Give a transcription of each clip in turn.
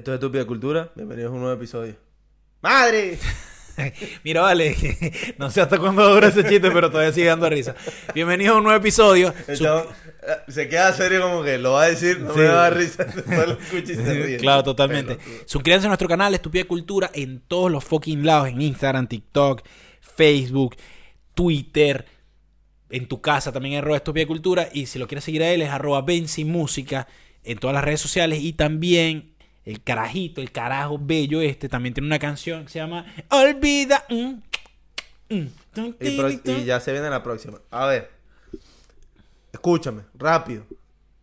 Esto es Estúpida Cultura. Bienvenidos a un nuevo episodio. ¡Madre! Mira, vale, no sé hasta cuándo dura ese chiste, pero todavía sigue dando risa. Bienvenidos a un nuevo episodio. El Su- chavo, eh, se queda serio como que lo va a decir, no Sí. me va a dar risa. No lo escucha y se ríe. Claro, totalmente. Pelotudo. Suscríbanse a nuestro canal Estúpida Cultura en todos los fucking lados, en Instagram, TikTok, Facebook, Twitter, en tu casa también es arroba Estúpida Cultura y si lo quieres seguir a él es arroba Benzi Música en todas las redes sociales y también el carajito, el carajo bello este, también tiene una canción que se llama Olvida. mm, mm, tum, Y, pro- y ya se viene la próxima. A ver. Escúchame, rápido.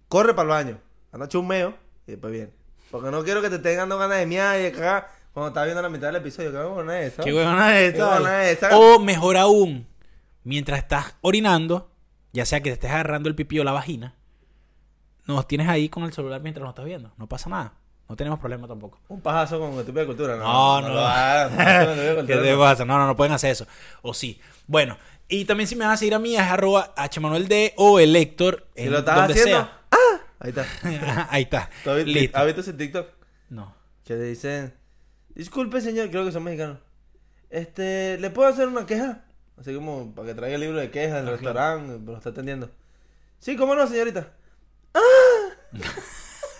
Corre para el baño. Anda chumeo y después viene. Porque no quiero que te estén dando ganas de miar y de cagar cuando estás viendo la mitad del episodio. ¿Qué huevona es esa? Qué huevona es esa. O mejor aún, mientras estás orinando, ya sea que te estés agarrando el pipí o la vagina, nos tienes ahí con el celular mientras nos estás viendo. No pasa nada. No tenemos problema tampoco. Un pajazo con estúpida cultura. No, no. no, no, no, no, ¿Qué no, te no. pasa? No, no, no pueden hacer eso. O sí. Bueno, y también si me van a seguir a mí es arroba hmanueld o el Héctor. Si en lo estás donde haciendo. sea. ¡Ah! Ahí está. Ahí está. ¿Tú has visto- Listo. ¿Has visto ese TikTok? No. Que le dicen, disculpe señor, creo que son mexicanos. Este, ¿le puedo hacer una queja? Así como para que traiga el libro de quejas del Ah, restaurante, pero lo está atendiendo. Sí, ¿cómo no, señorita?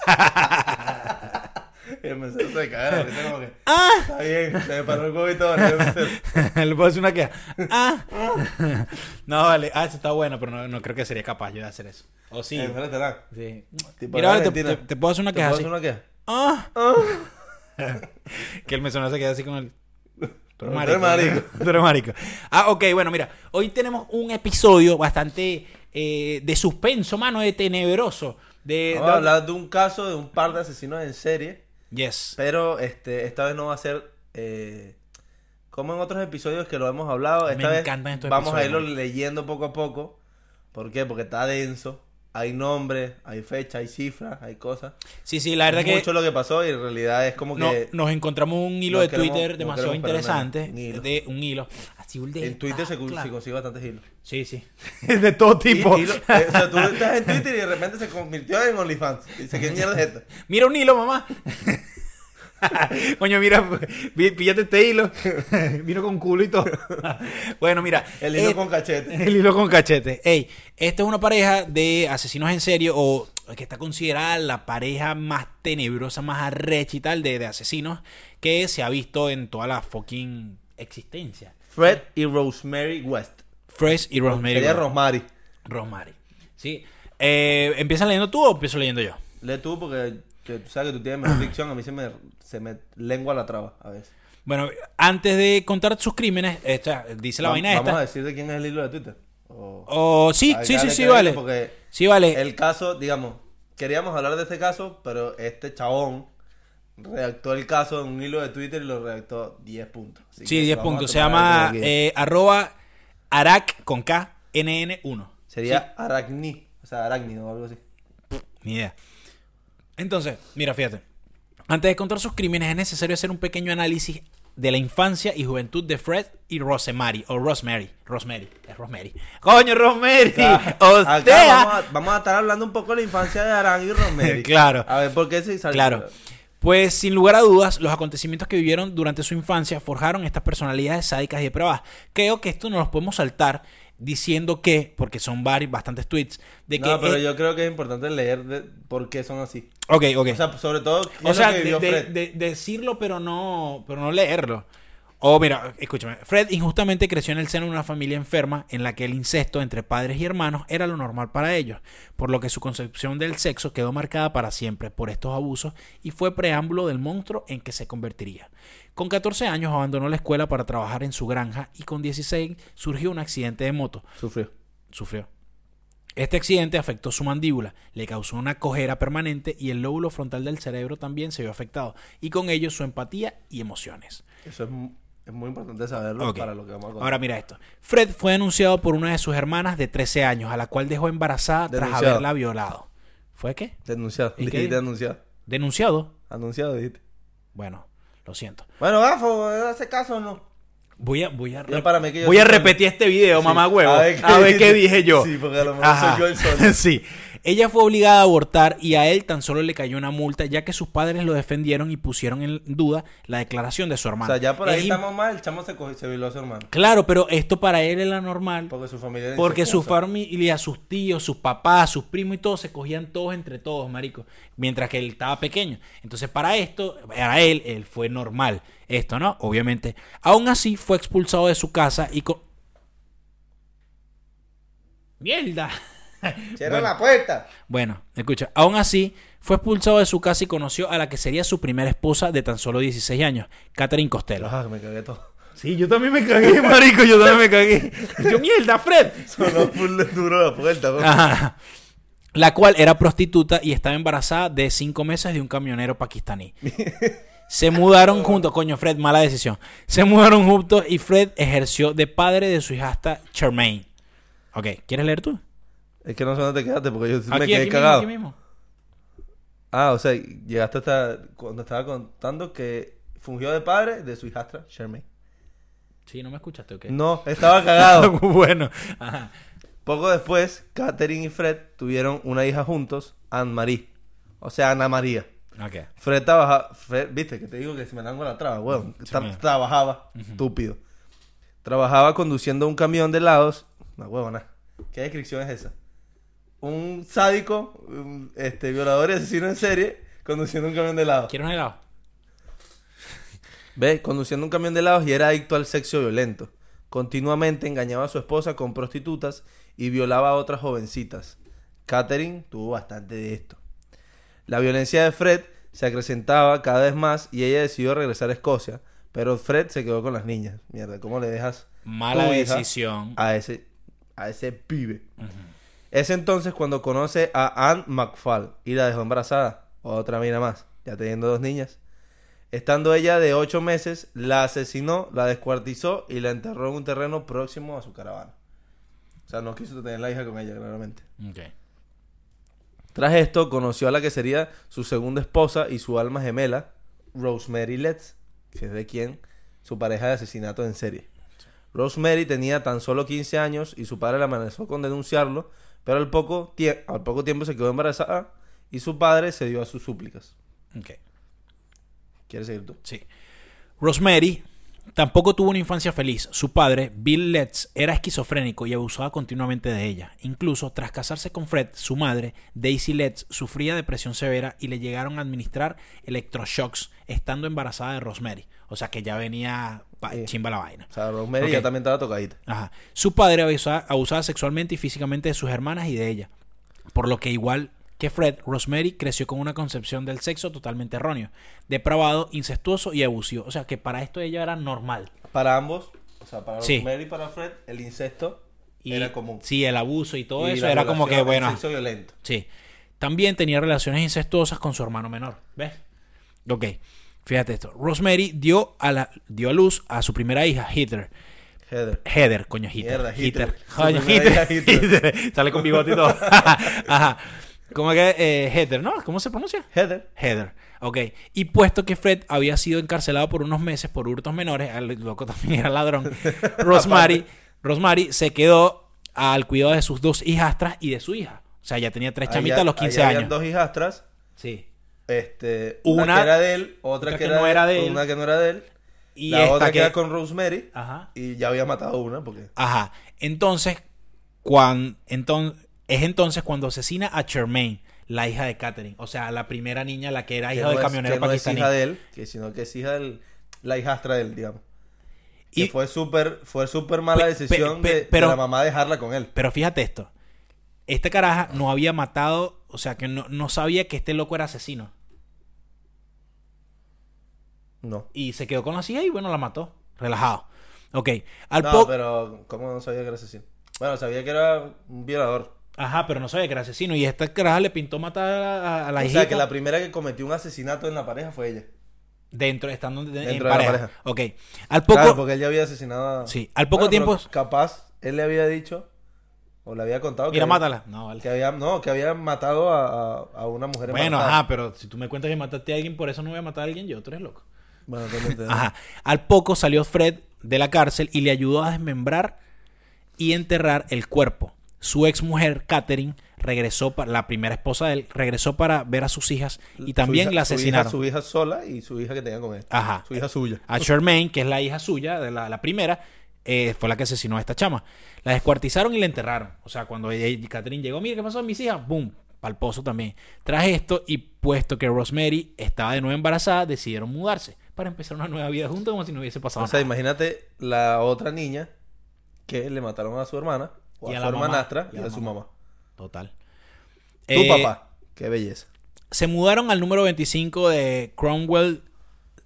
¡Ah! Se como que, ¡Ah! está bien, se me paró el huevo y todo. Le puedo hacer una queja. ¡Ah! no, vale. Ah, eso está bueno, pero no, no creo que sería capaz yo de hacer eso. O sí. Tipo Mira, vale, te, te- te puedo hacer una ¿Te queja puedo así. hacer una queja? ¡Ah! ¡Ah! Que el mesonero se queda así con el. Tú eres marico. marico. Tú eres marico. Ah, ok, bueno, mira. Hoy tenemos un episodio bastante eh, de suspenso, mano, de tenebroso. De, Vamos de- a hablar de un caso de un par de asesinos en serie. Yes. Pero este, esta vez no va a ser eh, como en otros episodios que lo hemos hablado. Esta Me vez encantan estos vamos a irlo leyendo poco a poco. ¿Por qué? Porque está denso. Hay nombres, hay fecha, hay cifras, hay cosas. Sí, sí, la verdad Es que mucho lo que pasó y en realidad es como no- que nos encontramos un hilo de queremos- Twitter demasiado interesante. un hilo. De un hilo. Así un de en Twitter se, claro. se consigue bastantes hilos. Sí, sí. de todo tipo. Y- hilo- eh, o sea, tú estás en Twitter y de repente se convirtió en OnlyFans. Y dice, ¿qué mierda es esta? Mira un hilo, mamá. Coño, mira, píllate este hilo. Vino con culo y todo. bueno, mira. El hilo eh, con cachete. El hilo con cachete. Ey, esta es una pareja de asesinos en serio o que está considerada la pareja más tenebrosa, más arrecha y tal de, de asesinos que se ha visto en toda la fucking existencia. Fred y Rosemary West. Fresh y Rosemary. Sería West. Rosemary. Rosemary. Sí. Eh, ¿Empiezas leyendo tú o empiezo leyendo yo? Lee tú porque que tú sabes que tú tienes mejor dicción. A mí se me, se me lengua la traba a veces. Bueno, antes de contar sus crímenes, esta, dice la Va- vaina Vamos a esta. decir de quién es el hilo de Twitter. O- sí, sí, sí, sí, vale. Porque Sí, vale. el caso, digamos, queríamos hablar de este caso, pero este chabón redactó el caso en un hilo de Twitter y lo redactó 10 puntos. Así Sí, que 10 vamos a puntos. Se llama eh, arroba arac con K, NN1. Sería aracni, o sea, arácnido o algo así. Ni idea. Entonces, mira, fíjate. Antes de contar sus crímenes es necesario hacer un pequeño análisis de la infancia y juventud de Fred y Rosemary. O Rosemary. Rosemary. Es Rosemary. ¡Coño, Rosemary! o Acá sea... vamos, a, vamos a estar hablando un poco de la infancia de Arán y Rosemary. Claro. A ver, ¿por qué se salió? Claro. Pues sin lugar a dudas, los acontecimientos que vivieron durante su infancia forjaron estas personalidades sádicas y depravadas. Creo que esto no los podemos saltar diciendo que, porque son varios, bastantes tweets, de que... No, pero eh, yo creo que es importante leer de por qué son así. Ok, ok. O sea, sobre todo, ¿qué O es sea, de- decirlo, pero no, pero no leerlo. O mira, escúchame. Fred injustamente creció en el seno de una familia enferma en la que el incesto entre padres y hermanos era lo normal para ellos, por lo que su concepción del sexo quedó marcada para siempre por estos abusos y fue preámbulo del monstruo en que se convertiría. Con 14 años abandonó la escuela para trabajar en su granja y con 16 surgió un accidente de moto. Sufrió. Sufrió. Este accidente afectó su mandíbula, le causó una cojera permanente y el lóbulo frontal del cerebro también se vio afectado, y con ello su empatía y emociones. Eso es, es muy importante saberlo para lo que vamos a contar. Ahora mira esto. Fred fue denunciado por una de sus hermanas de 13 años, a la cual dejó embarazada tras haberla violado. ¿Fue qué? Denunciado. ¿Y qué denunciado. ¿Denunciado? Anunciado, dijiste. Bueno, lo siento. Bueno, gafo, ¿hace caso o no? Voy a, voy a, voy a repetir este video, Sí, mamá huevo. A ver, qué, dije yo. Sí, porque a lo mejor Ajá. soy yo el solo. sí. Ella fue obligada a abortar y a él tan solo le cayó una multa ya que sus padres lo defendieron y pusieron en duda la declaración de su O hermano. sea, ya por ahí Es estamos mal, el chamo se, cogió, se violó a su hermano. Claro, pero esto para él era normal. Porque su familia Porque su familia, sus tíos, sus papás, sus primos y todos se cogían todos entre todos, marico. Mientras que él estaba pequeño. Entonces, para esto, para él, él fue normal. Esto, ¿no? Obviamente. Aún así, fue expulsado de su casa y con... ¡Mierda! Cierra Bueno. la puerta. Bueno, escucha, aún así fue expulsado de su casa y conoció a la que sería su primera esposa de tan solo 16 años, Catherine Costello. Ah, me cagué todo. Sí, yo también me cagué, marico, yo también me cagué. Yo, mierda, Fred. Sonó full duro la puerta. güey. Ajá. La cual era prostituta y estaba embarazada de cinco meses de un camionero pakistaní. Se mudaron juntos, coño, Fred, mala decisión. Se mudaron juntos y Fred ejerció de padre de su hijastra Charmaine. Ok, ¿quieres leer tú? Es que no sé dónde te quedaste porque yo me Aquí, quedé aquí mismo, cagado. aquí mismo. Ah, o sea, llegaste hasta cuando estaba contando que fungió de padre de su hijastra, Sherman. Sí, no me escuchaste, ok. No, estaba cagado. bueno, ajá. Poco después, Catherine y Fred tuvieron una hija juntos, Anne-Marie. O sea, Ana María. Ok. Fred trabajaba, Fred, viste que te digo que se me dan con la traba, weón. Tra- me- trabajaba, estúpido. Trabajaba conduciendo un camión de helados. Una huevona. ¿Qué descripción es esa? Un sádico, un, este, violador y asesino en serie, conduciendo un camión de helados. ¿Quieres un helado? Ve, conduciendo un camión de helados y era adicto al sexo violento. Continuamente engañaba a su esposa con prostitutas y violaba a otras jovencitas. Catherine tuvo bastante de esto. La violencia de Fred se acrecentaba cada vez más y ella decidió regresar a Escocia, pero Fred se quedó con las niñas. Mierda, ¿cómo le dejas Mala decisión. a ese a ese pibe? Es entonces cuando conoce a Anne McFall y la dejó embarazada. Otra mina más, ya teniendo dos niñas. Estando ella de ocho meses, la asesinó, la descuartizó y la enterró en un terreno próximo a su caravana. O sea, no quiso tener la hija con ella, claramente. Tras esto, conoció a la que sería su segunda esposa y su alma gemela, Rosemary Letts, que es de quien su pareja de asesinato en serie. Rosemary tenía tan solo 15 años y su padre la amenazó con denunciarlo, pero al poco, al poco tiempo se quedó embarazada y su padre se dio a sus súplicas. Ok. ¿Quieres seguir tú? Sí. Rosemary tampoco tuvo una infancia feliz. Su padre, Bill Letts, era esquizofrénico y abusaba continuamente de ella. Incluso tras casarse con Fred, su madre, Daisy Letts, sufría depresión severa y le llegaron a administrar electroshocks estando embarazada de Rosemary. O sea que ya venía Sí. chimba la vaina. O sea, Rosemary ya también estaba tocadita. Ajá. Su padre abusaba, abusaba sexualmente y físicamente de sus hermanas y de ella. Por lo que igual que Fred, Rosemary creció con una concepción del sexo totalmente erróneo, depravado, incestuoso y abusivo. O sea que para esto ella era normal. Para ambos, o sea, para Sí. Rosemary y para Fred, el incesto Y, era común. Sí, el abuso y todo Y eso la era como que, bueno, sexo violento. sí. También tenía relaciones incestuosas con su hermano menor. ¿Ves? Ok. Fíjate esto. Rosemary dio a, la, dio a luz a su primera hija, Heather. Heather. Heather, coño, Heather. Mierda. Heather. Su Coño, primera Heather. hija, Hitler. Heather. Sale con bigote y todo. Ajá. ¿Cómo que? Eh, Heather, ¿no? ¿Cómo se pronuncia? Heather. Heather. Ok. Y puesto que Fred había sido encarcelado por unos meses por hurtos menores, el loco también era ladrón, Rosemary, Rosemary se quedó al cuidado de sus dos hijastras y de su hija. O sea, ya tenía tres chamitas a los 15 ahí habían años. dos hijastras. Sí. Este, una, Una- que era de él, otra, otra que, no era de él. Una que no era de él. Y la otra que que- era con Rosemary. Ajá. Y ya había matado una porque... Ajá. Entonces, cuan, enton- es entonces cuando asesina a Charmaine, la hija de Catherine. O sea, la primera niña, la que era que hija no del es- camionero que no es pakistaní. hija de él, que sino que es hija de la hijastra de él, digamos. Y- Y fue súper fue súper mala Pe- decisión pe- pe- de, la mamá dejarla con él. Pero fíjate esto. Esta caraja no había matado, o sea, que no, no sabía que este loco era asesino. No. Y se quedó con la silla y bueno, la mató. Relajado. Ok. Al No, pero ¿cómo no sabía que era asesino? Bueno, sabía que era un violador. Ajá, pero no sabía que era asesino. Y esta caraja le pintó matar a, la o hijita sea, que la primera que cometió un asesinato en la pareja fue ella. dentro, estando de- en Dentro de la pareja. Ok. Al poco... Claro, porque él ya había asesinado a... Sí, al poco Bueno, tiempo- Capaz, él le había dicho, o le había contado Mira, que, mátala. No, vale. que había, no, que había matado a, a- a una mujer Bueno, ajá, pero si tú me cuentas que mataste a alguien, por eso no voy a matar a alguien yo, tú eres loco. Bueno, entonces, Ajá. Al poco salió Fred de la cárcel y le ayudó a desmembrar y enterrar el cuerpo. Su ex mujer, Catherine, regresó para la primera esposa de él regresó para ver a sus hijas y también hija- la su hija- asesinaron. Su hija, sola y su hija que tenía con él. Ajá. Su hija suya. A Charmaine, que es la hija suya, de la, la primera, eh, fue la que asesinó a esta chama. La descuartizaron y la enterraron. O sea, cuando ella, Catherine llegó, mira, ¿qué pasó con mis hijas? ¡Boom! Pal pozo también. Tras esto, y puesto que Rosemary estaba de nuevo embarazada, decidieron mudarse para empezar una nueva vida juntos como si no hubiese pasado O sea, nada. imagínate la otra niña que le mataron a su hermana, o Y a, a su hermanastra, y y a su mamá. mamá. Total. Tu Eh, papá. Qué belleza. Se mudaron al número 25 de Cromwell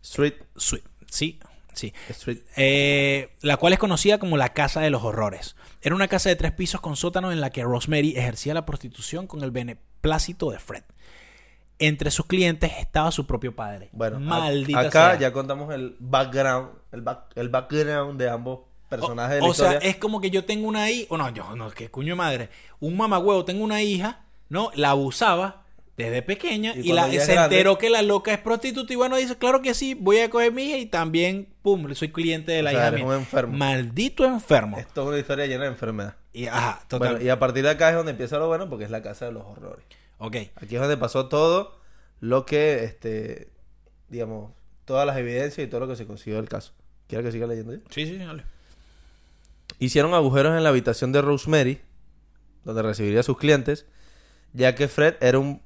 Street. Suite. Sí, sí. Street. Eh, la cual es conocida como la Casa de los Horrores. Era una casa de tres pisos con sótano en la que Rosemary ejercía la prostitución con el beneplácito de Fred. Entre sus clientes estaba su propio padre. Bueno, maldita acá sea. ya contamos el background, el, back- el background de ambos personajes de la o sea, historia. es como que yo tengo una hija, o no, yo no, que cuño madre, un mamagüevo, tengo una hija, ¿no? La abusaba desde pequeña Y la, se grande- enteró que la loca es prostituta y bueno, dice, claro que sí, voy a coger mi hija y también, pum, soy cliente de la O sea, hija mía. un enfermo. Maldito enfermo. Esto es una historia llena de enfermedad. Y, ajá, total. Bueno, y a partir de acá es donde empieza lo bueno porque es la casa de los horrores. Ok. Aquí es donde pasó todo lo que, este, digamos, todas las evidencias y todo lo que se consiguió del caso. ¿Quieres que siga leyendo yo? Sí, sí, dale. Hicieron agujeros en la habitación de Rosemary, donde recibiría a sus clientes, ya que Fred era un...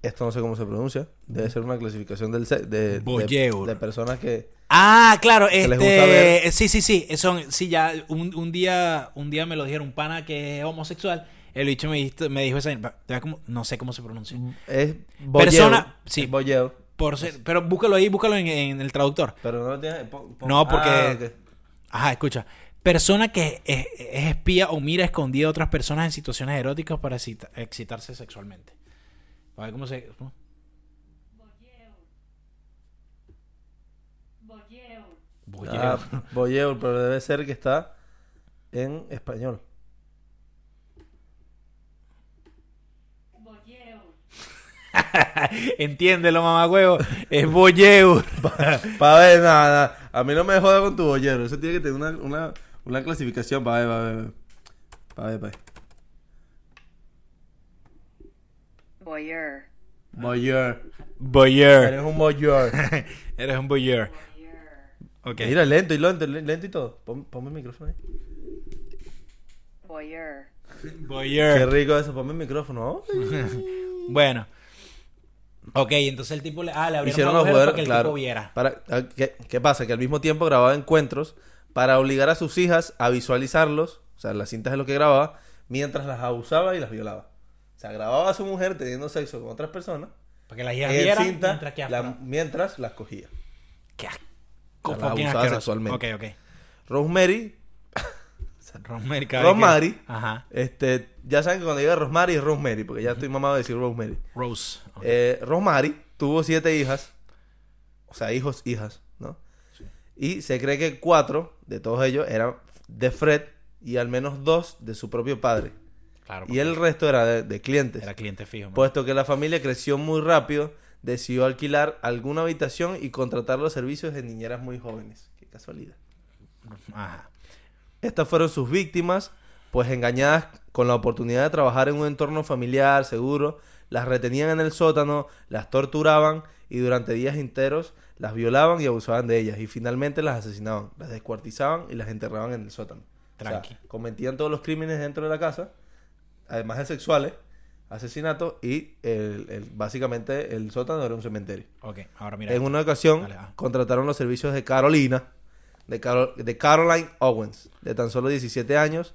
Esto no sé cómo se pronuncia. Debe ser una clasificación del se- de, de, de personas que... Ah, claro, les gusta este, ver. sí, sí, sí, son, sí, ya un, un día, un día me lo dijeron un pana que es homosexual, el bicho me dijo, me dijo esa, no sé cómo se pronuncia, Es Persona- sí. es por ser, pero búscalo ahí, búscalo en, en el traductor. Pero no lo tienes... No, porque- Ah. Ajá, escucha, persona que es, es espía o mira escondida a otras personas en situaciones eróticas para excita- excitarse sexualmente. A ver cómo se. Voyeur. Voyeur. Ah, voyeur, pero debe ser que está en español. Voyeur. Entiéndelo, mamá huevo, es voyeur. Para ver, nada, nada. A mí no me joda con tu bollero. Eso tiene que tener una, una, una clasificación. Ver. Para ver, para ver. Voyeur. Bolleur. Voyeur. Eres un bolleur. Eres un voyeur. Voyeur. Ok. Mira, lento y lento, lento y todo. Pon, ponme el micrófono ahí. Voyeur. Qué Voyeur. rico eso, ponme el micrófono. Bueno. Ok, entonces el tipo le, ah, le abrieron Hicieron los para que el claro. tipo viera. Para, ah, ¿qué, qué pasa? Que al mismo tiempo grababa encuentros para obligar a sus hijas a visualizarlos, o sea, las cintas de lo que grababa, mientras las abusaba y las violaba. O sea, grababa a su mujer teniendo sexo con otras personas, Para que las hijas vieran cinta, mientras que la- afro- mientras las cogía. Qué asco. O sea, la fucking abusaba asqueroso. sexualmente. Ok, ok. Rosemary, Rosemary. Rosemary, Ajá. este, ya saben que cuando diga Rosemary es Rosemary, porque ya estoy mamado de decir Rosemary. Rose. Ok. Eh, Rosemary tuvo siete hijas, o sea, hijos, hijas. Y se cree que cuatro de todos ellos eran de Fred y al menos dos de su propio padre. claro. Y el resto era de, de clientes. Era cliente fijo. man. Puesto que la familia creció muy rápido, decidió alquilar alguna habitación y contratar los servicios de niñeras muy jóvenes. Qué casualidad. Ajá. Estas fueron sus víctimas, pues engañadas con la oportunidad de trabajar en un entorno familiar, seguro, las retenían en el sótano, las torturaban y durante días enteros las violaban y abusaban de ellas y finalmente las asesinaban, las descuartizaban y las enterraban en el sótano. O sea, Tranqui. cometían todos los crímenes dentro de la casa, además de sexuales, asesinatos y el- el- básicamente el sótano era un cementerio. Ok, ahora mira. En esto. una ocasión Dale, ah. contrataron los servicios de Carolina, de, Caro- de Caroline Owens, de tan solo 17 años.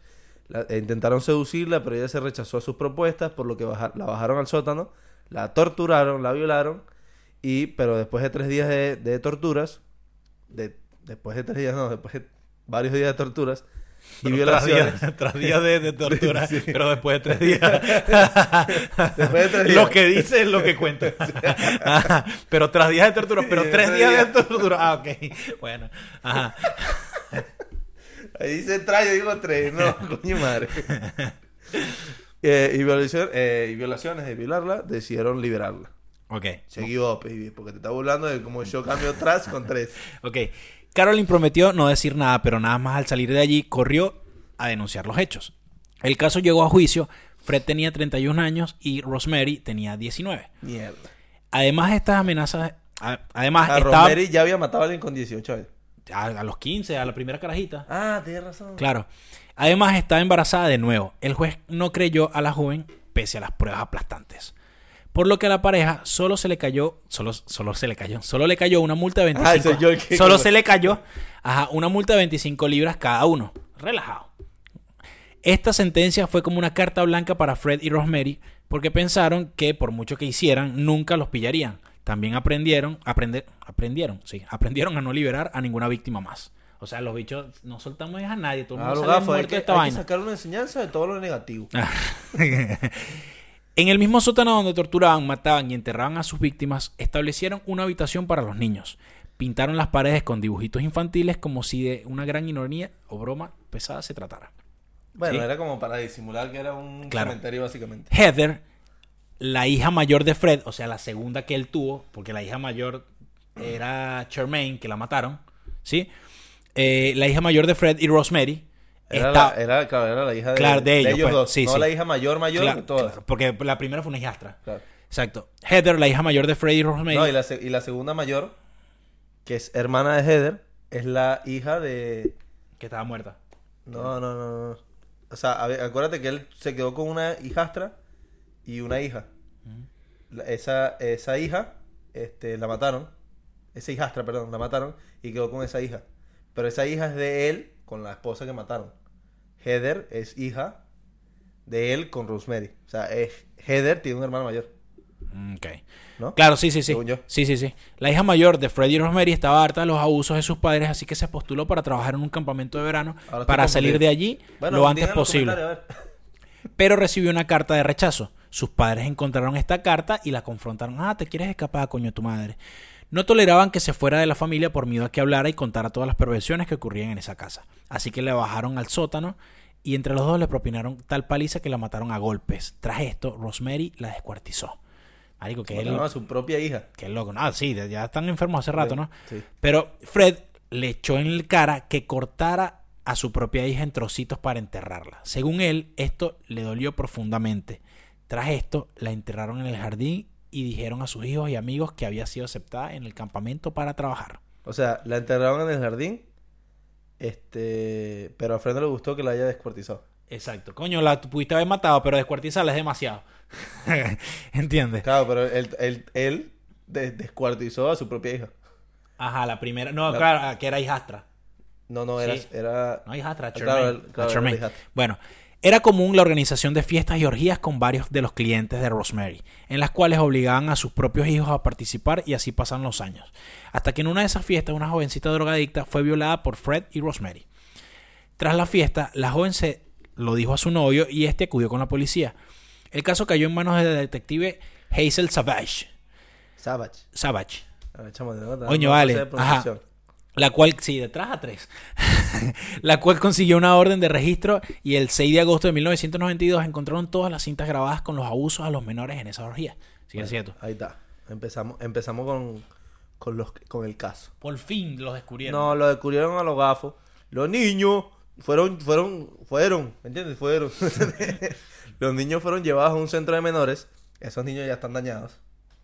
La- e intentaron seducirla, pero ella se rechazó a sus propuestas, por lo que la bajaron al sótano, la torturaron, la violaron, y pero después de tres días de, de torturas, de, después de tres días, no, después de varios días de torturas y Pero tras violaciones. días, tras días de, de tortura, Sí. pero después de tres días. Después de tres días. Lo que dice es lo que cuenta. Ajá. Pero tras días de tortura, pero tres tres días de tortura. Ah, ok. Bueno. Ajá. Ahí dice trae, yo digo tres, no, coño madre. Eh, y, violación- eh, y violaciones de violarla, decidieron liberarla. Ok. Seguido, baby, porque te está burlando de cómo yo cambio tras con tres. Ok. Caroline prometió no decir nada, pero nada más al salir de allí corrió a denunciar los hechos. El caso llegó a juicio. Fred tenía 31 años y Rosemary tenía 19. Mierda. Además, estas amenazas. a- Además, A estaba Ah, Rosemary ya había matado a alguien con 18 años. a, a los 15, a la primera carajita. Ah, tienes razón. Claro. Además, estaba embarazada de nuevo. El juez no creyó a la joven pese a las pruebas aplastantes. Por lo que a la pareja solo se le cayó, solo, solo se le cayó, solo le cayó una multa de 25. Ah, yo que- solo se le cayó, ajá, una multa de 25 libras cada uno. Relajado. Esta sentencia fue como una carta blanca para Fred y Rosemary porque pensaron que por mucho que hicieran nunca los pillarían. También aprendieron, aprender, aprendieron, sí, aprendieron a no liberar a ninguna víctima más. O sea, los bichos no soltamos a nadie, todo el mundo los sale gafos, hay que, de esta hay que vaina. sacar una enseñanza de todo lo negativo. en el mismo sótano donde torturaban, mataban y enterraban a sus víctimas, establecieron una habitación para los niños. Pintaron las paredes con dibujitos infantiles como si de una gran ironía o broma pesada se tratara. Bueno, Sí. era como para disimular que era un Claro. cementerio básicamente. Heather, la hija mayor de Fred, o sea, la segunda que él tuvo, porque la hija mayor era Charmaine, que la mataron, ¿sí? Eh, la hija mayor de Fred y Rosemary. Era, está- la, era, claro, era la hija de, Claro, de ellos, pues, dos. sí, no sí. la hija mayor, mayor Claro, todas. porque la primera fue una hijastra. Claro. Exacto. Heather, la hija mayor de Fred y Rosemary. No, y la, se- y la segunda mayor, que es hermana de Heather, es la hija de... Que estaba muerta. No, no, no, no. O sea, a ver, acuérdate que él se quedó con una hijastra y una hija. La- esa, esa hija, este, la mataron. Esa hijastra, perdón, la mataron y quedó con esa hija. Pero esa hija es de él con la esposa que mataron. Heather es hija de él con Rosemary. O sea, es, Heather tiene un hermano mayor, Ok. ¿no? Claro, sí, sí, sí. Según yo. Sí, sí, sí. La hija mayor de Freddie Rosemary estaba harta de los abusos de sus padres, así que se postuló para trabajar en un campamento de verano Ahora para salir de allí Bueno, lo antes posible. Pero recibió una carta de rechazo. Sus padres encontraron esta carta y la confrontaron. Ah, te quieres escapar, coño, tu madre. No toleraban que se fuera de la familia por miedo a que hablara y contara todas las perversiones que ocurrían en esa casa. Así que le bajaron al sótano y entre los dos le propinaron tal paliza que la mataron a golpes. Tras esto, Rosemary la descuartizó. Marico, que él... A su propia hija. Qué loco. Ah, sí, ya están enfermos hace rato, ¿no? Sí. Pero Fred le echó en el cara que cortara a su propia hija en trocitos para enterrarla. Según él, esto le dolió profundamente. Tras esto, la enterraron en el jardín y dijeron a sus hijos y amigos que había sido aceptada en el campamento para trabajar. O sea, la enterraron en el jardín. Este. Pero a Fred no le gustó que la haya descuartizado. Exacto. Coño, la pudiste haber matado, pero descuartizarla es demasiado. ¿Entiendes? Claro, pero él, él, él des- descuartizó a su propia hija. Ajá, la primera. No, La- claro, que era hijastra. No, no, era. Sí. era... No, hijastra, Ah, Charmaine. claro, el- claro, hijastra. Bueno, era común la organización de fiestas y orgías con varios de los clientes de Rosemary, en las cuales obligaban a sus propios hijos a participar y así pasan los años. Hasta que en una de esas fiestas una jovencita drogadicta fue violada por Fred y Rosemary. Tras la fiesta, la joven se lo dijo a su novio y este acudió con la policía. El caso cayó en manos de la detective Hazel Savage. Savage. Savage. No vale. Ajá. La cual, sí, detrás a tres. la cual consiguió una orden de registro y el 6 de agosto de 1992 encontraron todas las cintas grabadas con los abusos a los menores en esa orgía. Sí, es cierto. Ahí está. Empezamos, empezamos con, con, los, con el caso. Por fin los descubrieron. No, lo descubrieron a los gafos. Los niños fueron, fueron, fueron, ¿me entiendes? Fueron. los niños fueron llevados a un centro de menores. Esos niños ya están dañados.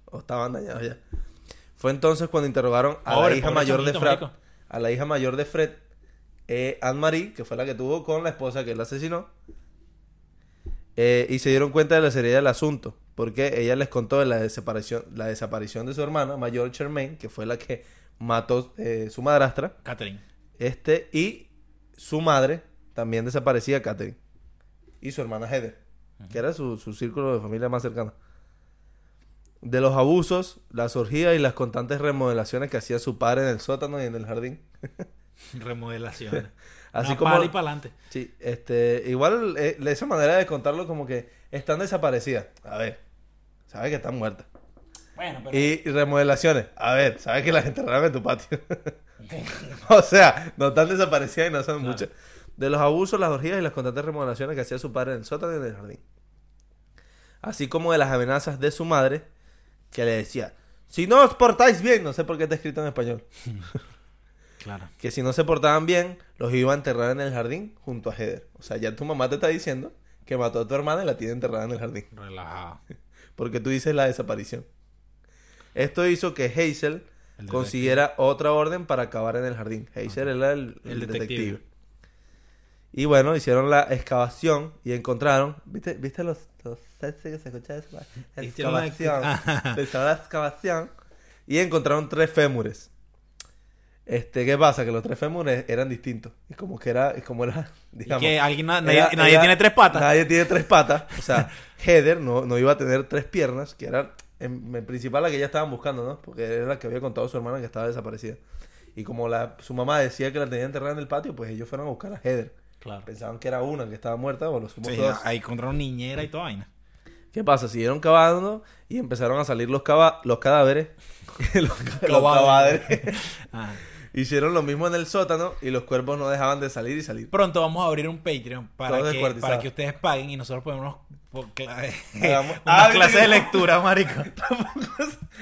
O estaban dañados ya. Fue entonces cuando interrogaron a la hija mayor de Fred. A la hija mayor de Fred, eh, Anne-Marie, que fue la que tuvo con la esposa que él asesinó. Eh, y se dieron cuenta de la seriedad del asunto. Porque ella les contó de la desaparición, la desaparición de su hermana mayor, Charmaine, que fue la que mató eh, su madrastra. Catherine. Este, y su madre también desaparecía, Catherine. Y su hermana Heather, que era su, su círculo de familia más cercano. De los abusos, las orgías y las constantes remodelaciones que hacía su padre en el sótano y en el jardín. Remodelación. Así Una como. pala y para adelante. Sí, este. Igual, eh, esa manera de contarlo, como que están desaparecidas. A ver, sabes que están muertas. Bueno, pero. Y remodelaciones. A ver, sabes que las enterraron en tu patio. o sea, no están desaparecidas y no son Claro. muchas. De los abusos, las orgías y las constantes remodelaciones que hacía su padre en el sótano y en el jardín. Así como de las amenazas de su madre, que le decía: Si no os portáis bien, no sé por qué está escrito en español, Claro. que si no se portaban bien, los iba a enterrar en el jardín junto a Heather. O sea, ya tu mamá te está diciendo que mató a tu hermana y la tiene enterrada en el jardín. Relajado. Porque tú dices la desaparición. Esto hizo que Hazel El consiguiera otra orden para acabar en el jardín. Hazel era el, El el detective. detective. Y bueno, hicieron la excavación y encontraron. ¿Viste, ¿viste los, los sexy que se escucha eso? Excavación. Hicieron la excavación y encontraron tres fémures. Este, ¿qué pasa? Que los tres fémures eran distintos. Y como que era, y como era, Y digamos. que alguien, na- nadie, era- nadie era- tiene tres patas. Nadie tiene tres patas. O sea, Heather no, no iba a tener tres piernas, que era en, en principal la que ya estaban buscando, ¿no? Porque era la que había contado su hermana que estaba desaparecida. Y como la, su mamá decía que la tenía enterrada en el patio, pues ellos fueron a buscar a Heather. Claro. Pensaban que era una que estaba muerta o los sumos Sí, ahí encontraron niñera y toda vaina. ¿Qué pasa? Siguieron cavando y empezaron a salir los, cava- los cadáveres. los, ca- los Cadáveres. Ah. Hicieron lo mismo en el sótano y los cuerpos no dejaban de salir y salir. Pronto vamos a abrir un Patreon para que, para que ustedes paguen y nosotros podemos una Ah, clase ¿viste de lectura, marico.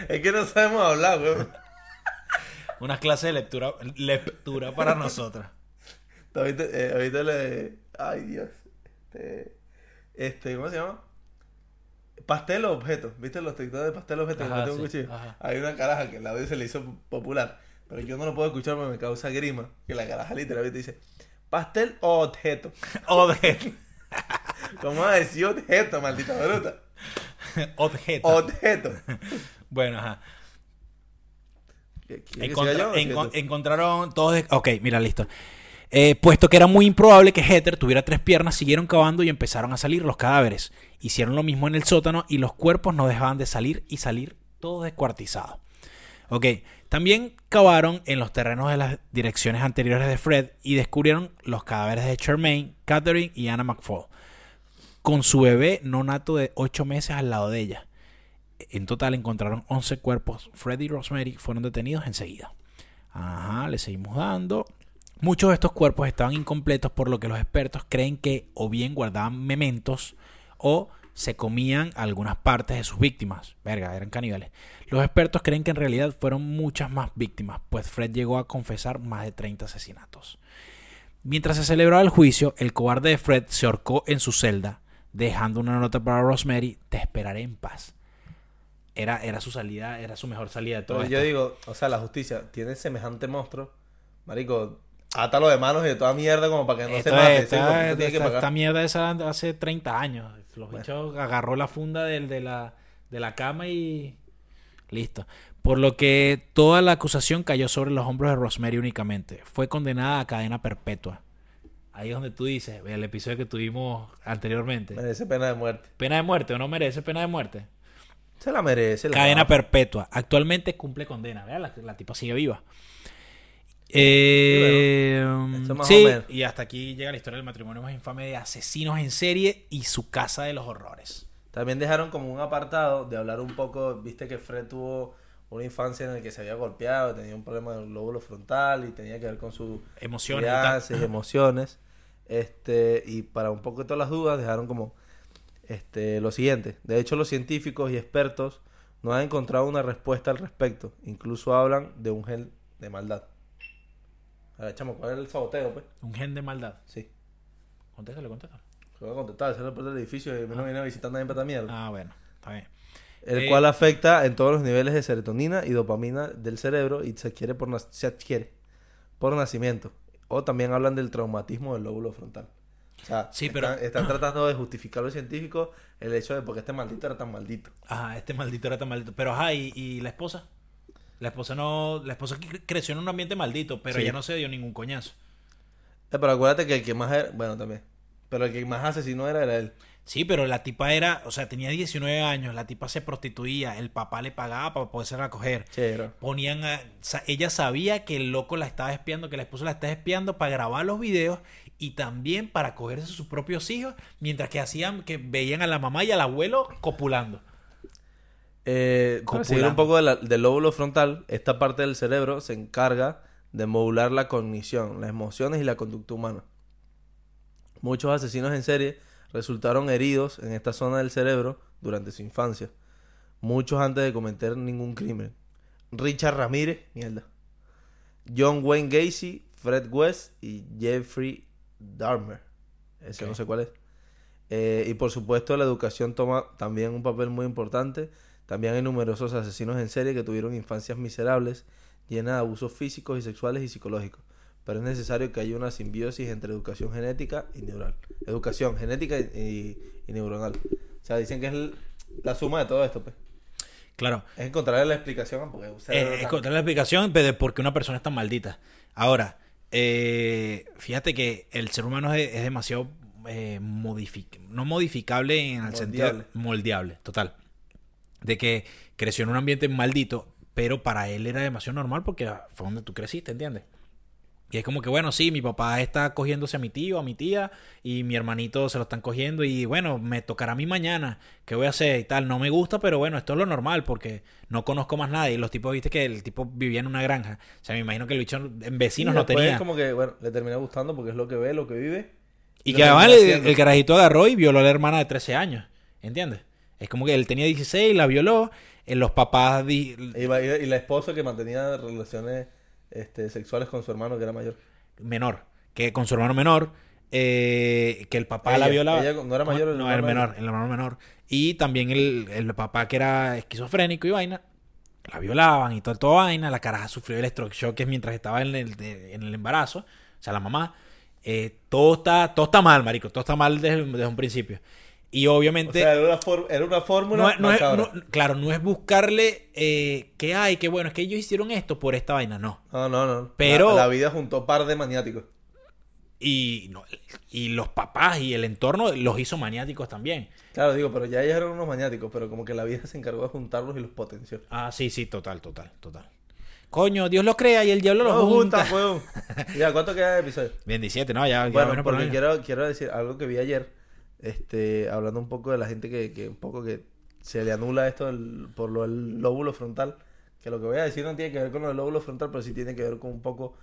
es que no sabemos hablar, weón. Una clase de lectura, lectura para nosotras. Ahorita, eh, ahorita le... Ay, Dios. Este, este, ¿cómo se llama? Pastel o objeto. ¿Viste los TikToks de pastel o objeto? que Ajá, meten un sí, cuchillo? Hay una caraja que el audio se le hizo popular. Pero yo no lo puedo escuchar porque me causa grima. Que la caraja literalmente dice... Pastel o objeto. O de ¿Cómo va a decir objeto, maldita bruta? objeto. Objeto. Bueno, ajá. ¿Quieres que siga Encontra- yo encontraron todos. Ok, mira, listo. Eh, puesto que era muy improbable que Heather tuviera tres piernas, siguieron cavando y empezaron a salir los cadáveres. Hicieron lo mismo en el sótano y los cuerpos no dejaban de salir y salir todos descuartizados. Ok, también cavaron en los terrenos de las direcciones anteriores de Fred y descubrieron los cadáveres de Charmaine, Catherine y Anna McFall, con su bebé no nato de 8 meses al lado de ella. En total encontraron 11 cuerpos. Fred y Rosemary fueron detenidos enseguida. Ajá, le seguimos dando. Muchos de estos cuerpos estaban incompletos por lo que los expertos creen que o bien guardaban mementos o se comían algunas partes de sus víctimas. Verga, eran caníbales. Los expertos creen que en realidad fueron muchas más víctimas, pues Fred llegó a confesar más de 30 asesinatos. Mientras se celebraba el juicio, el cobarde de Fred se ahorcó en su celda, dejando una nota para Rosemary, te esperaré en paz. Era, era su salida, era su mejor salida de todo yo digo, o sea, la justicia tiene semejante monstruo. Marico, átalo de manos y de toda mierda como para que no Esto se mate. es- ¿sí? esta, tú tienes que esta- pagar. esta mierda esa hace 30 años. Los bichos agarró la funda del- de, la, de la cama y listo. Por lo que toda la acusación cayó sobre los hombros de Rosemary únicamente. Fue condenada a cadena perpetua. Ahí es donde tú dices, el episodio que tuvimos anteriormente. Merece pena de muerte. Pena de muerte o no merece pena de muerte. Se la merece. la Cadena va. perpetua. Actualmente cumple condena. Vea, la, la tipa sigue viva. Eh, más sí, y hasta aquí llega la historia del matrimonio más infame de asesinos en serie y su casa de los horrores. También dejaron como un apartado de hablar un poco. Viste que Fred tuvo una infancia en la que se había golpeado, tenía un problema del lóbulo frontal y tenía que ver con su Emociones y emociones. Este, y para un poco de todas las dudas, dejaron como este, lo siguiente. De hecho, los científicos y expertos no han encontrado una respuesta al respecto. Incluso hablan de un gen de maldad. A ver, chamo, ¿cuál es el saboteo, pues? Un gen de maldad. Sí. Contéstalo, contéstalo. Se va a contestar, ese es el puerto del edificio y no viene a visitar nadie para esta mierda. Ah, bueno, está bien. el Eh, cual afecta en todos los niveles de serotonina y dopamina del cerebro y se adquiere por, se adquiere por nacimiento. O también hablan del traumatismo del lóbulo frontal. O sea, Sí, pero- están, están tratando de justificar los científicos el hecho de por qué este maldito era tan maldito. Ajá, este maldito era tan maldito. Pero ajá, ¿y, y la esposa? La esposa no. La esposa cre- creció en un ambiente maldito, pero Sí. ella no se dio ningún coñazo. Eh, pero acuérdate que el que más era, bueno también, pero el que más asesino era, era él. Sí, pero la tipa era, o sea, tenía 19 años, la tipa se prostituía, el papá le pagaba para poderse recoger. Chero. Ponían a, ella sabía que el loco la estaba espiando, que la esposa la estaba espiando para grabar los videos y también para cogerse a sus propios hijos, mientras que hacían, que veían a la mamá y al abuelo copulando. Eh, seguir un poco de la- del lóbulo frontal, esta parte del cerebro se encarga de modular la cognición, las emociones y la conducta humana. Muchos asesinos en serie resultaron heridos en esta zona del cerebro durante su infancia, muchos antes de cometer ningún crimen. Richard Ramírez, mierda. John Wayne Gacy, Fred West y Jeffrey Dahmer. Ese no sé cuál es. Eh, y por supuesto la educación toma también un papel muy importante. También hay numerosos asesinos en serie que tuvieron infancias miserables, llenas de abusos físicos y sexuales y psicológicos. Pero es necesario que haya una simbiosis entre educación genética y neural. Educación genética y, y neuronal. O sea, dicen que es el- la suma de todo esto, pues. Claro. Es encontrarle la explicación porque Eh, tan- encontrar la explicación de por qué una persona es tan maldita. Ahora, eh, fíjate que el ser humano es, es demasiado eh, modific- no modificable en el sentido Moldeable. moldeable, total. De que creció en un ambiente maldito, pero para él era demasiado normal porque fue donde tú creciste, ¿entiendes? Y es como que, bueno, sí, mi papá está cogiéndose a mi tío, a mi tía, y mi hermanito se lo están cogiendo, y bueno, me tocará a mí mañana, ¿qué voy a hacer? Y tal, no me gusta, pero bueno, esto es lo normal, porque no conozco más nadie. Y los tipos, viste que el tipo vivía en una granja. O sea, me imagino que el bicho en vecinos Y no tenía. como que, bueno, le termina gustando porque es lo que ve, lo que vive. Y que además el, el carajito agarró y violó a la hermana de 13 años, ¿entiendes? Es como que él tenía 16, la violó, eh, los papás... di- Y, la esposa que mantenía relaciones este, sexuales con su hermano que era mayor. menor, que con su hermano menor, eh, que el papá la violaba. ella no era mayor, el no, era el menor, el hermano menor. Y también el, el papá que era esquizofrénico y vaina, la violaban y todo, todo vaina. La caraja sufrió electroshock mientras estaba en el, de- en el embarazo, o sea, la mamá. Eh, todo, está, todo está mal, marico, todo está mal desde, desde un principio. Y O obviamente... sea, era una, for- era una fórmula No claro, no es buscarle eh, que hay, que bueno, es que ellos hicieron esto por esta vaina, no. No, no, no. Pero- La, la vida juntó par de maniáticos. Y, los papás y el entorno los hizo maniáticos también. Claro, digo, pero ya ellos eran unos maniáticos, pero como que la vida se encargó de juntarlos y los potenció. Ah, sí, sí, total, total, total. Coño, Dios lo crea y el diablo lo No, junta. junta, weón. Ya, ¿cuánto queda de episodio? Bien, 17, no, ya, ya Bueno, por quiero, quiero decir algo que vi ayer, este, hablando un poco de la gente que, que un poco que se le anula esto del- por lo del lóbulo frontal, que lo que voy a decir no tiene que ver con lo del lóbulo frontal, pero sí tiene que ver con un poco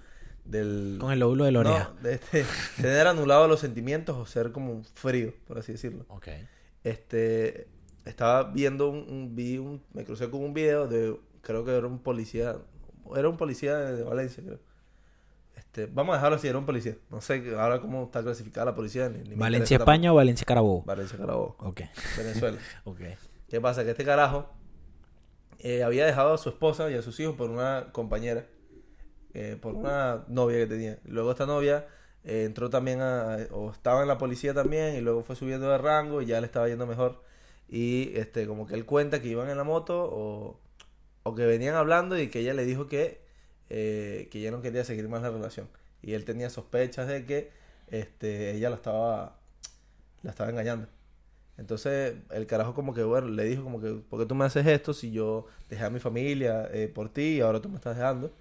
del... Con el lóbulo de la oreja. No, de este, tener anulado los sentimientos o ser como un frío, por así decirlo. Ok. Este, estaba viendo un, un- vi un, me crucé con un video de, creo que era un policía, era un policía de, de Valencia, creo. Este, vamos a dejarlo así, era un policía. No sé ahora cómo está clasificada la policía. Ni, ni ¿Valencia. España o Valencia, Carabobo? Valencia, Carabobo, Ok, Venezuela. ok. ¿Qué pasa? Que este carajo eh, había dejado a su esposa y a sus hijos por una compañera, eh, por una novia que tenía. Luego esta novia eh, entró también a, o estaba en la policía también y luego fue subiendo de rango y ya le estaba yendo mejor. Y este, como que él cuenta que iban en la moto o, o que venían hablando y que ella le dijo que, eh, que ella no quería seguir más la relación. Y él tenía sospechas de que este, ella lo estaba, la estaba engañando. Entonces el carajo como que, bueno, le dijo como que, ¿por qué tú me haces esto si yo dejé a mi familia eh, por ti y ahora tú me estás dejando?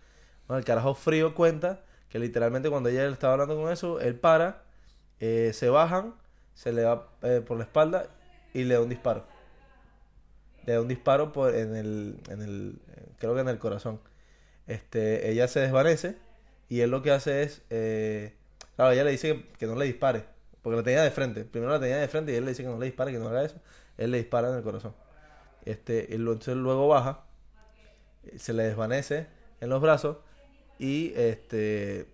Bueno, el carajo frío cuenta que literalmente cuando ella le estaba hablando con eso, él para, eh, se bajan, se le va eh, por la espalda y le da un disparo. Le da un disparo por, en el, en el, creo que en el corazón. Este, ella se desvanece y él lo que hace es, eh, claro, ella le dice que, que no le dispare, porque la tenía de frente. Primero la tenía de frente y él le dice que no le dispare, que no haga eso. Él le dispara en el corazón. Este, entonces luego baja, se le desvanece en los brazos y este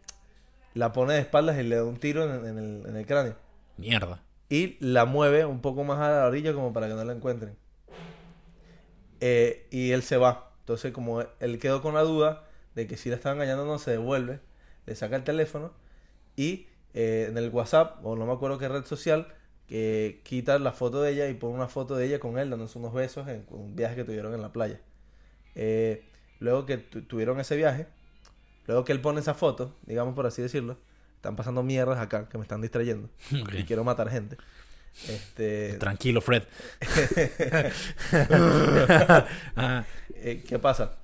la pone de espaldas y le da un tiro en, en el, en el cráneo. Mierda. Y la mueve un poco más a la orilla como para que no la encuentren. Eh, y él se va. Entonces, como él quedó con la duda de que si la estaba engañando o no, se devuelve, le saca el teléfono y eh, en el WhatsApp, o no me acuerdo qué red social, que quita la foto de ella y pone una foto de ella con él dándose unos besos en un viaje que tuvieron en la playa. Eh, luego que tu- tuvieron ese viaje, luego que él pone esa foto, digamos por así decirlo, están pasando mierdas acá que me están distrayendo y quiero matar gente. Este, Tranquilo, Fred. Ah, eh, ¿Qué pasa?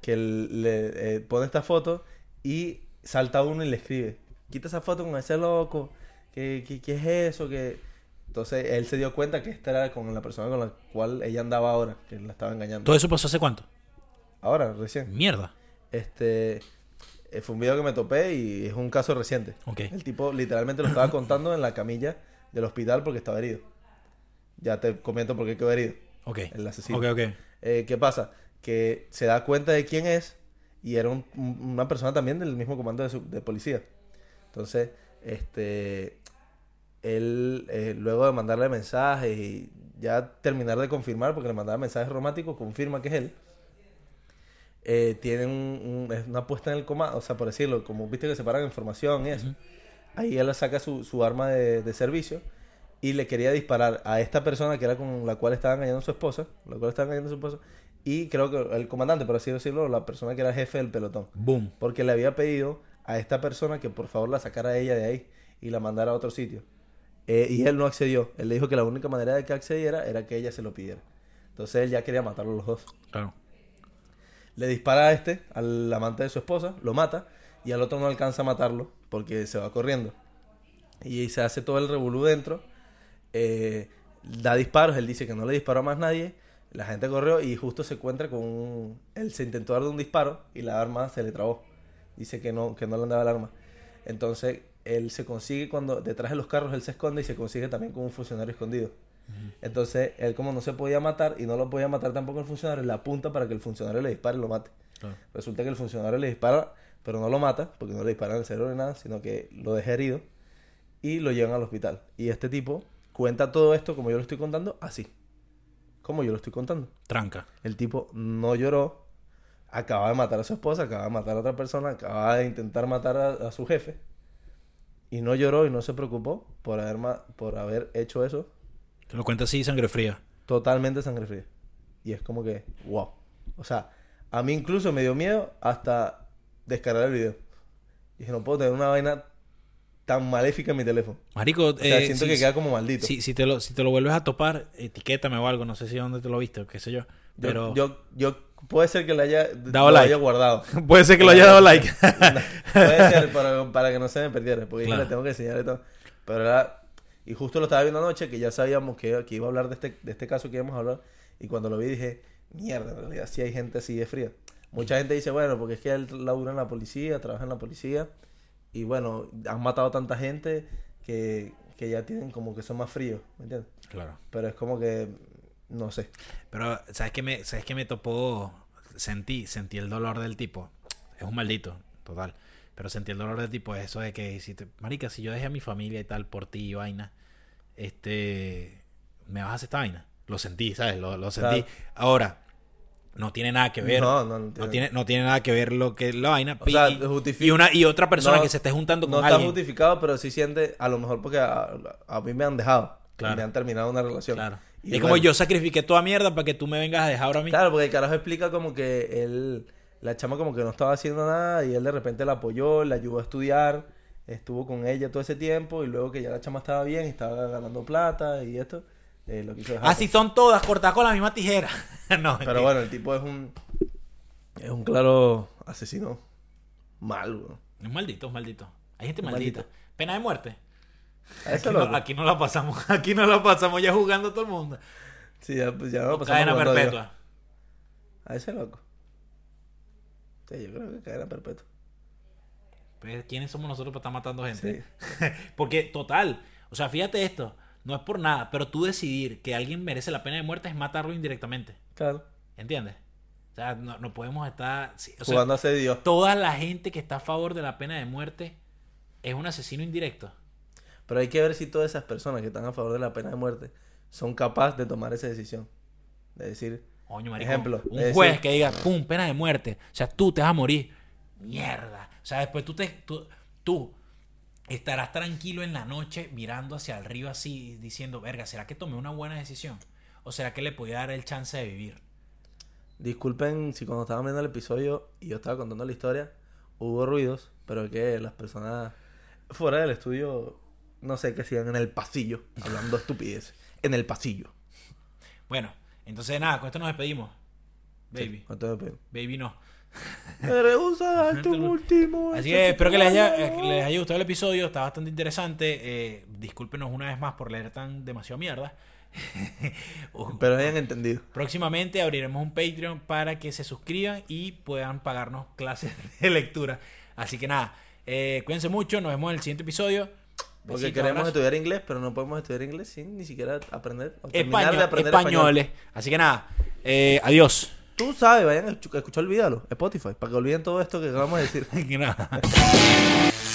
Que le eh, pone esta foto y salta uno y le escribe, quita esa foto con ese loco, ¿qué, qué, qué es eso? que Entonces él se dio cuenta que esta era con la persona con la cual ella andaba ahora, que la estaba engañando. ¿Todo eso pasó hace cuánto? Ahora, recién. Mierda. Este eh, fue un video que me topé y es un caso reciente. El tipo literalmente lo estaba contando en la camilla del hospital porque estaba herido. Ya te comento por qué quedó herido. Ok. El asesino. Ok, ok. Eh, ¿Qué pasa? Que se da cuenta de quién es y era un- un- una persona también del mismo comando de, su- de policía. Entonces, este él, eh, luego de mandarle mensajes y ya terminar de confirmar, porque le mandaba mensajes románticos, confirma que es él. Eh, tiene un- una puesta en el comando, o sea, por decirlo, como viste que separan información y eso. Ahí él saca su, su arma de, de servicio y le quería disparar a esta persona que era con la cual estaba engañando a su esposa, la cual estaba engañando a su esposa, y creo que el comandante, por así decirlo, la persona que era jefe del pelotón. Boom. Porque le había pedido a esta persona que por favor la sacara a ella de ahí y la mandara a otro sitio. Eh, y él no accedió. Él le dijo que la única manera de que accediera era que ella se lo pidiera. Entonces él ya quería matarlos los dos. Claro. Le dispara a este, al amante de su esposa, lo mata y al otro no alcanza a matarlo porque se va corriendo. Y se hace todo el revolú dentro. eh, da disparos, él dice que no le disparó a más nadie. La gente corrió y justo se encuentra con un... Él se intentó dar un disparo y la arma se le trabó. Dice que no, que no le andaba el arma. Entonces él se consigue cuando detrás de los carros él se esconde y se consigue también con un funcionario escondido. Entonces él como no se podía matar y no lo podía matar tampoco el funcionario, le apunta para que el funcionario le dispare y lo mate. Resulta que el funcionario le dispara, pero no lo mata, porque no le dispara en el cerebro ni nada, sino que lo deja herido y lo llevan al hospital. Y este tipo cuenta todo esto, como yo lo estoy contando, así. Como yo lo estoy contando. Tranca. El tipo no lloró, acaba de matar a su esposa, acaba de matar a otra persona, acaba de intentar matar a, a su jefe. Y no lloró y no se preocupó por haber, ma- por haber hecho eso Te lo cuenta así, sangre fría. totalmente sangre fría. Y es como que, wow. O sea, a mí incluso me dio miedo hasta descargar el video. Y dije, no puedo tener una vaina tan maléfica en mi teléfono. Marico, O sea, eh, siento si- que queda como maldito. Si, si, te lo, si te lo vuelves a topar, etiquétame o algo. No sé si dónde te lo viste o qué sé yo. Yo, Pero yo, yo, puede ser que le haya, Dado lo like. haya guardado. puede ser que lo haya dado like. puede ser para, para que no se me perdiera, porque Claro. le tengo que enseñar y todo. Pero era, y justo lo estaba viendo anoche, que ya sabíamos que, que iba a hablar de este, de este caso que íbamos a hablar. Y cuando lo vi dije, mierda, en realidad sí hay gente así de fría. Mucha gente dice, bueno, porque es que él labura en la policía, trabaja en la policía. Y bueno, han matado tanta gente que, que ya tienen como que son más fríos, ¿me entiendes? claro. Pero es como que, no sé. Pero, ¿sabes qué me, ¿sabes qué me topó? Sentí, sentí el dolor del tipo. Es un maldito, total. Pero sentí el dolor del tipo, eso de que, si te, marica, si yo dejé a mi familia y tal por ti y vaina, este, me vas a hacer esta vaina. Lo sentí, ¿sabes? Lo, lo sentí. Claro. Ahora, no tiene nada que ver. No, no, no no tiene- no tiene nada que ver lo que la vaina. O sea, y, y una y otra persona No, que se esté juntando No con está justificado, pero sí siente, a lo mejor porque a, a mí me han dejado. Claro. Me han terminado una relación. Claro. Y es como yo sacrifiqué toda mierda para que tú me vengas a dejar ahora a mí. Claro, porque el carajo explica como que él, la chama como que no estaba haciendo nada y él de repente la apoyó, la ayudó a estudiar, estuvo con ella todo ese tiempo y luego que ya la chama estaba bien, estaba ganando plata y esto, eh, lo. Así son todas, cortadas con la misma tijera. no. Pero bueno, el tipo es un, es un claro asesino mal, weón. Es maldito, es maldito. Hay gente maldita. maldito. Pena de muerte. A Aquí ese no, loco. aquí no la pasamos, aquí no la pasamos ya jugando todo el mundo. Sí, ya, pues ya no pasamos Cadena a perpetua. A ese loco. Sí, yo creo que cadena perpetua. Pues, ¿Quiénes somos nosotros para estar matando gente? Sí. Porque, total, o sea, fíjate esto, no es por nada, pero tú decidir que alguien merece la pena de muerte es matarlo indirectamente. Claro. ¿Entiendes? O sea, no, no podemos estar... sí, o sea, Jugando a ser Dios. toda la gente que está a favor de la pena de muerte es un asesino indirecto. Pero hay que ver si todas esas personas que están a favor de la pena de muerte son capaces de tomar esa decisión. De decir, Coño, marico, Ejemplo, un decir- juez que diga, pum, pena de muerte. O sea, tú te vas a morir. Mierda. O sea, después tú te tú, tú estarás tranquilo en la noche mirando hacia el río así diciendo, "Verga, ¿será que tomé una buena decisión? ¿O será que le podía dar el chance de vivir?" disculpen si cuando estaban viendo el episodio y yo estaba contando la historia, hubo ruidos, pero que las personas fuera del estudio, no sé, que sigan en el pasillo, hablando estupidez. En el pasillo. Bueno, entonces nada, con esto nos despedimos. Baby. Sí, voy a Baby no. Eres un último. Así que espero que les haya, eh, les haya gustado el episodio. Está bastante interesante. Eh, discúlpenos una vez más por leer tan demasiado mierda. Pero hayan entendido. Próximamente abriremos un Patreon para que se suscriban y puedan pagarnos clases de lectura. Así que nada, eh, cuídense mucho. Nos vemos en el siguiente episodio. Porque queremos estudiar inglés, pero no podemos estudiar inglés sin ni siquiera aprender. o terminar Español, de aprender español. españoles. Así que nada, eh, adiós. Tú sabes, vayan a escu- a escuchar, olvídalo, Spotify, para que olviden todo esto que acabamos de decir.